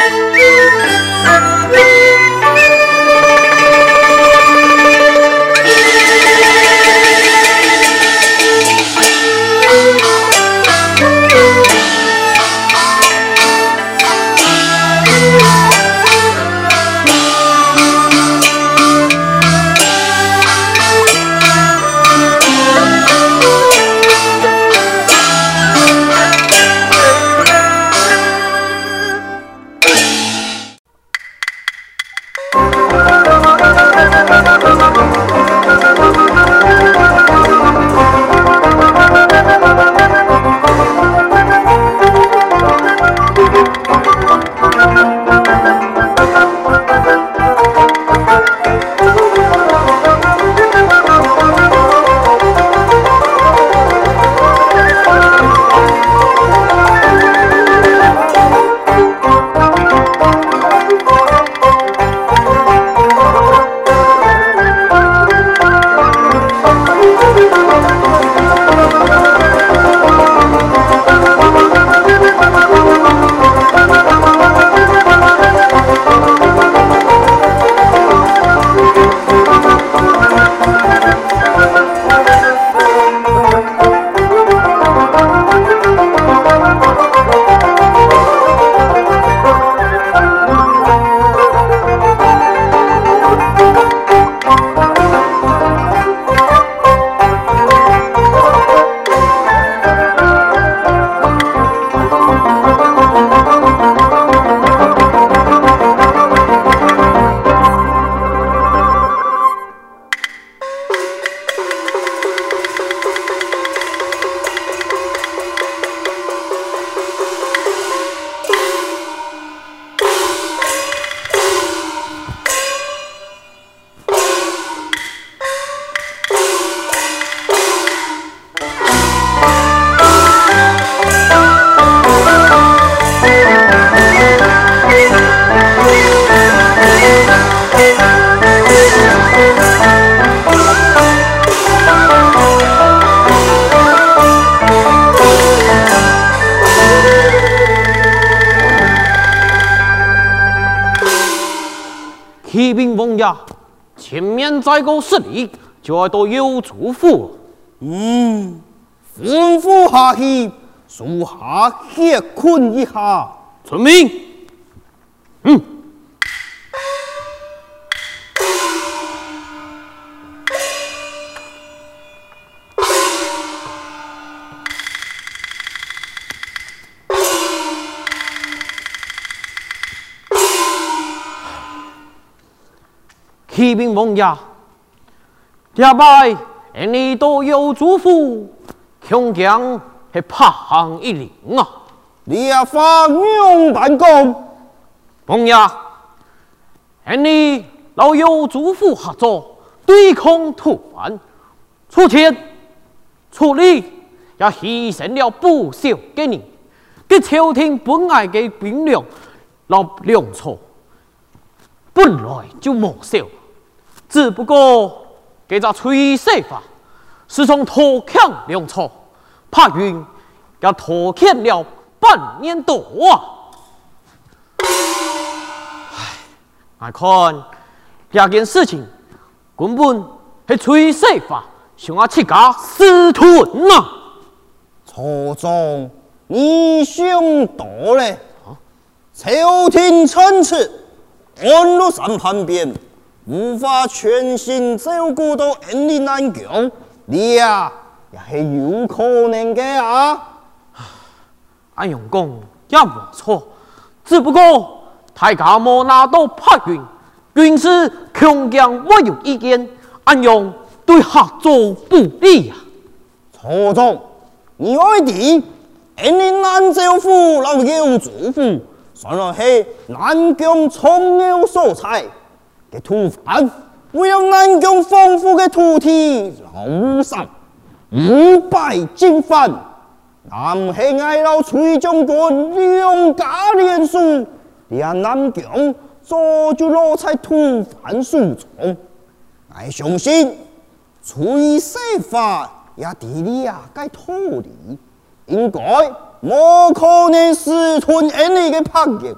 Música 启禀王爷，前面再过十里就要到幽竹府。嗯，吩咐下去，属下歇困一下。遵命。嗯。启禀王爷，下拜你到幽州府，恐将是拍行一领啊！你也发勇办公，王爷，你老有嘱咐合作对抗吐蕃，出钱出力也牺牲了不少给你，给朝廷本来的兵粮老粮草，本来就没少。只不过，这个崔世发是从偷抢粮草，白云也偷抢了半年多啊！唉，我看这件事情根本是崔世发想要自家私吞呐！错总，你想多了。朝廷参差，安禄山叛变。无法全心照顾到恩义南疆，你呀也是有可能的啊！安阳公也没错，只不过大家没拿到拍云，军师强强我有意见，安阳对合作不利呀、啊。错总，你爱弟恩义南州府老幽州府，算来是南疆重要所在。吐蕃为了南疆丰富的土地，老五上五败进犯，南黑爱老崔将军两家连输，连南疆早就落在吐蕃手中。我相信崔世发也地理啊该脱离，应该没可能私吞你的朋友。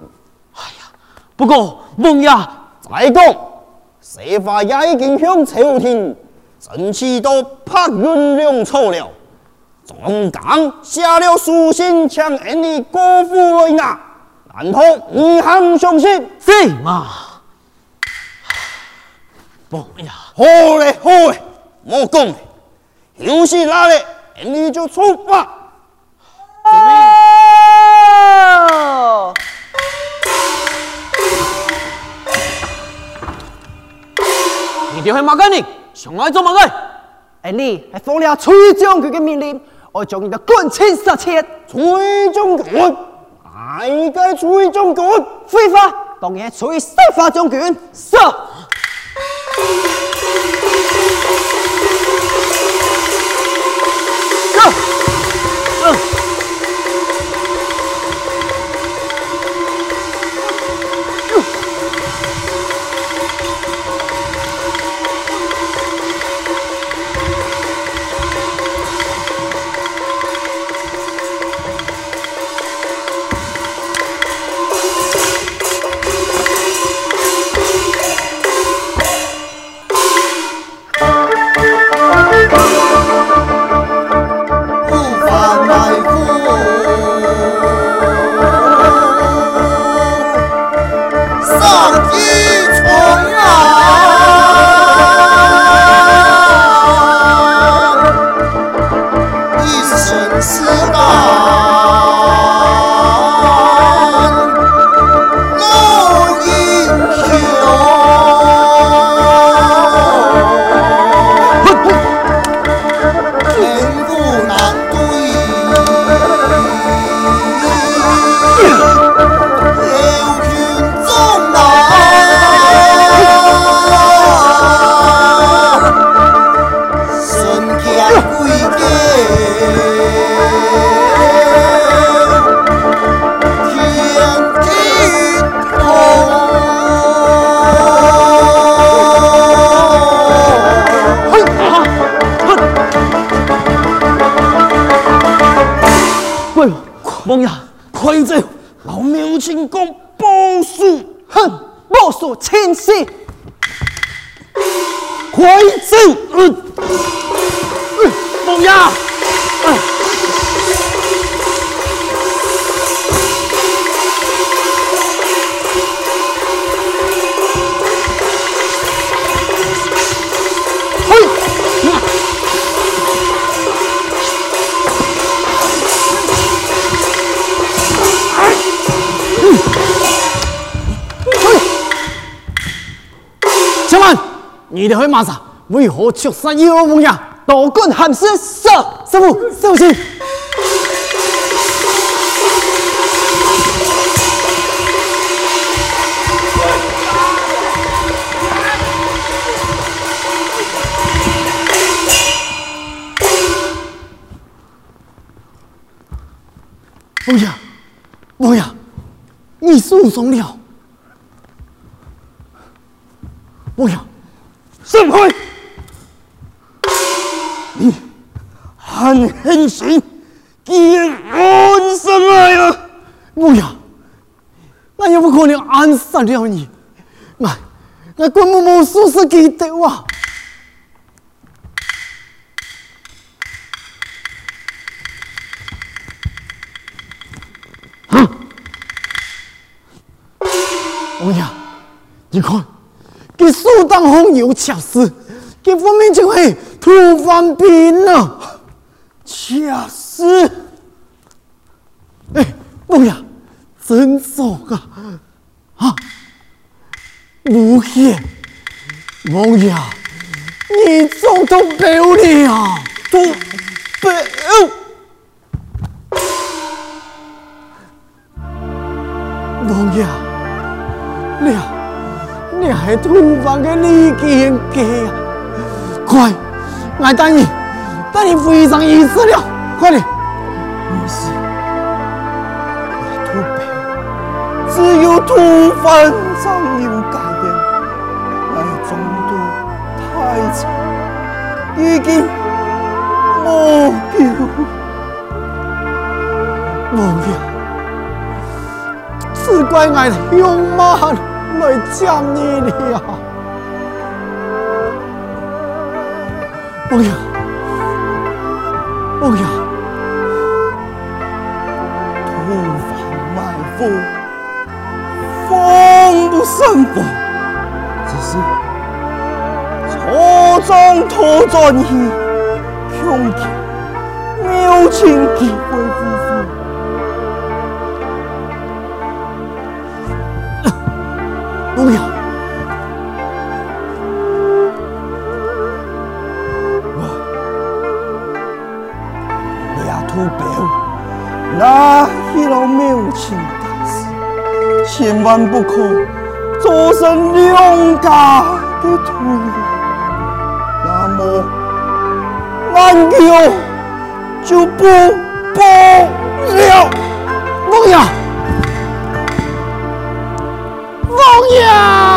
哎呀不过王爷再讲，西华也已经向朝廷争取到白云粮草了。总纲下了书信，请你过府来拿，然后一行相信，是吗？不呀，好嘞，好嘞，莫讲，有事哪里，你就出发。你点会马干你？想爱做马干？哎，你还奉了崔将军的命令，我将你的军情杀切。崔将军，哪个崔将军？非法，当然崔西华将军。是。你的回马上为何出山有梦呀？多管闲事，是师父，小心！王爷，王爷，你受伤了，王爷。圣辉，你很狠心，竟然暗杀我！不要，我又不可能暗杀了你，我我根本没说是记得我。哼，王爷，你看。给苏当红有巧思，给方面就会突翻兵了。巧思，哎，不要，真糟啊！啊，不行，王爷，你做都背了，都背，王爷，了。你还突翻个李金给呀？快，我带你，带你飞上一次了，快点！不是，土匪，只有土方才有改变。我中途太长，已经没有，没有。只怪我凶蛮来将你了。不要，不要，土方埋伏，防不胜防，只是错综托转移，恐惊妙情机会万不可做成两家的腿。那么，南桥就不保了。王爷。王爷。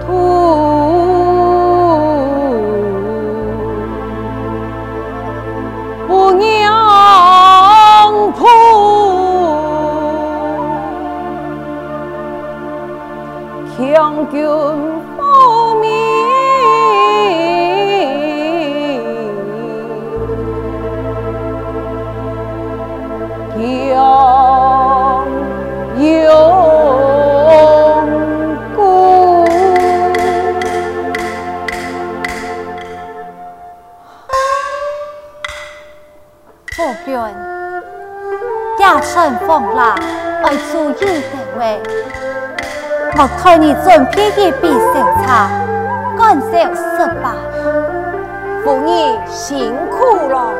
土不鸟铺，强叫。我看你准备一杯小茶，干小事吧。夫辛苦了。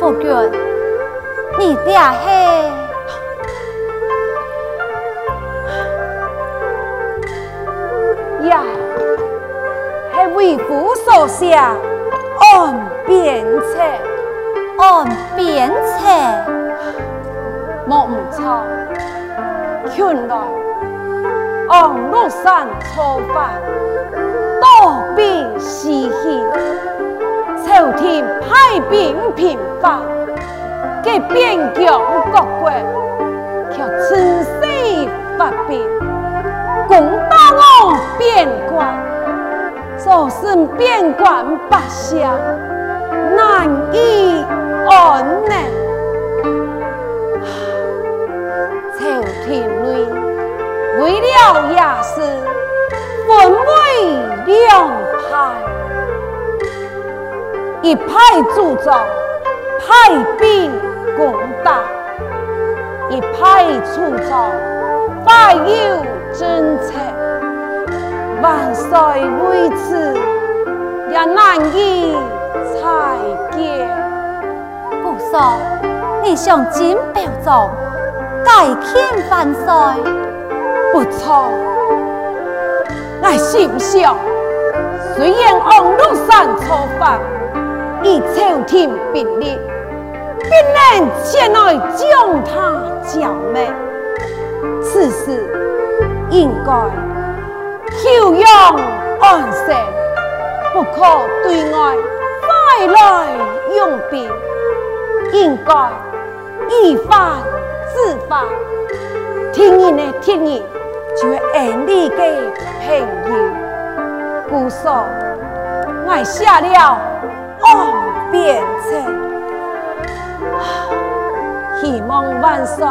夫君，你爹嘿。为父所写，按鞭策，按鞭策，莫唔错，原来昂鹿山初发，多兵西行，朝廷派兵平伐。给边疆各国，却趁势发兵，攻打我边关，造成边关百姓难以安宁。朝廷内为了野事，分为两派，一派主张派兵。攻打一派粗糙，ฝ่有政策，万岁为此也难以裁决。姑嫂，你想金表状，改钦万岁，不错。我心想，虽然昂鹿山初发，以朝廷并立。必能前来将他剿灭，此事应该休养安神，不可对外再来用兵，应该依法治法。听你的听你，就按你的朋友，姑嫂，我下了安鞭策。希望万岁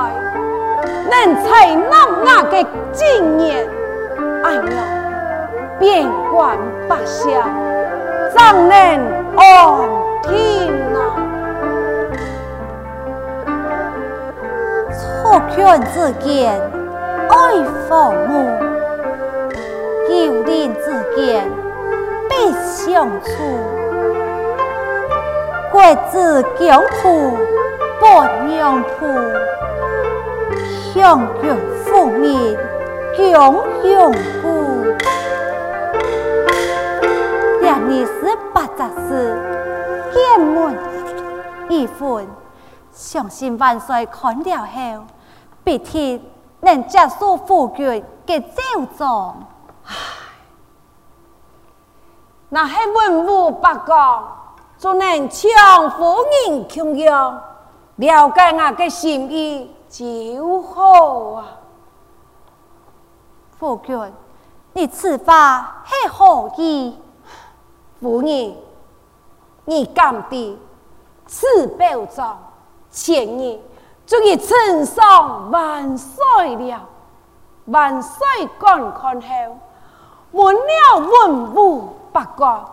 能采纳我的经验，爱我，边关百姓怎能安天啊？错劝之间爱父母，有邻之间必相处，国之疆土。不娘铺，乡国父民共永固。两二十八杂事，结门一婚，相信万岁看了后，必定能接受夫君嘅奏章。唉，那些文武百官，就能抢夫人供养。了解我的心意就好啊，夫君，你此话系何意？夫人，你敢的此表状，前日终于呈上万岁了。万岁观看后，问了文武百官，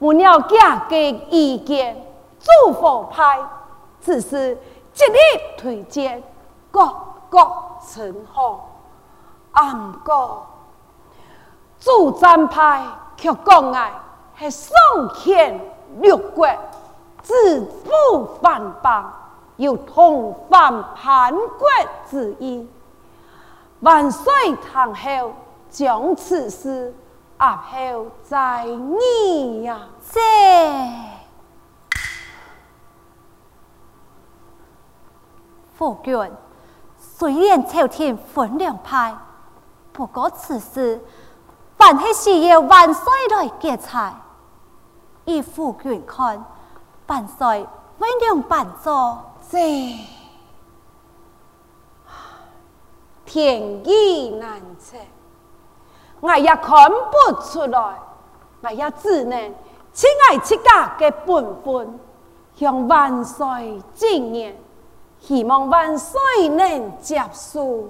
问了家嘅意见，祝福派。只是极力推荐各国称号，不过主战派却讲爱系双牵六国，自负藩邦，有同反叛国之意。万岁堂后将此事押后在议呀，这。夫君，虽然朝廷分两派，不过此事还是需要万岁来决裁。依夫君看，万岁为了办做这天意难测，我也看不出来，我也只能亲爱自家的本分，向万岁进言。希望万岁能接受。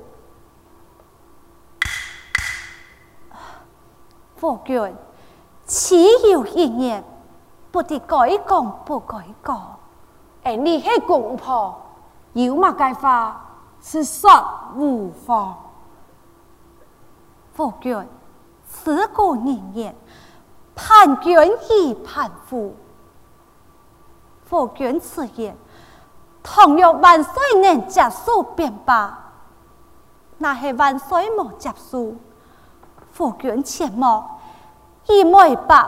夫君，岂有一言，不得改讲不改讲。而你系公婆，有嘛该法是说无法。佛君，自古人言，判君亦判夫。佛君此言。倘若万岁能接受便罢，那系万岁莫接受，夫君切莫以为白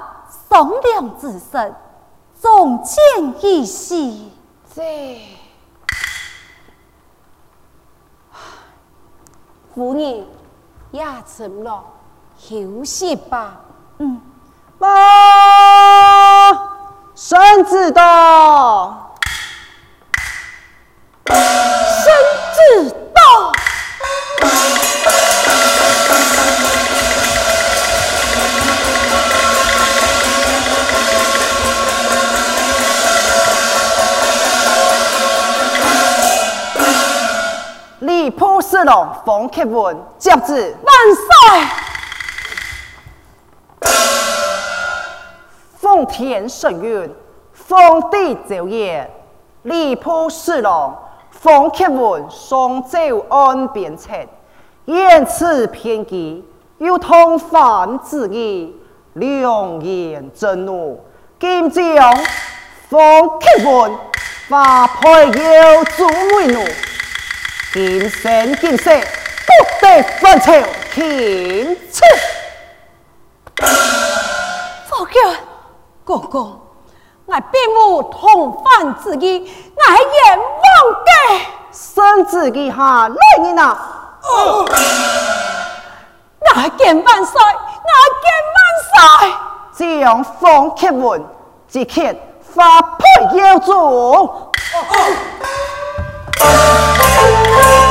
商量之身，纵见一戏。这夫人也成了休息吧。嗯，妈，孙子到。孙子到。部侍郎冯克文接旨，万岁。奉天承运，奉帝诏言，礼部侍郎冯克文双奏安边策，言辞偏激，有通犯之意，良言震怒，今将冯克文发配要诛为奴。今生今世不得反朝天赐。夫君，公公，我并无通犯之意，我系阎王的。孙子记下来人呐！我见万岁，我见万岁。这样方克文即刻发配要诛。Oh, oh, oh.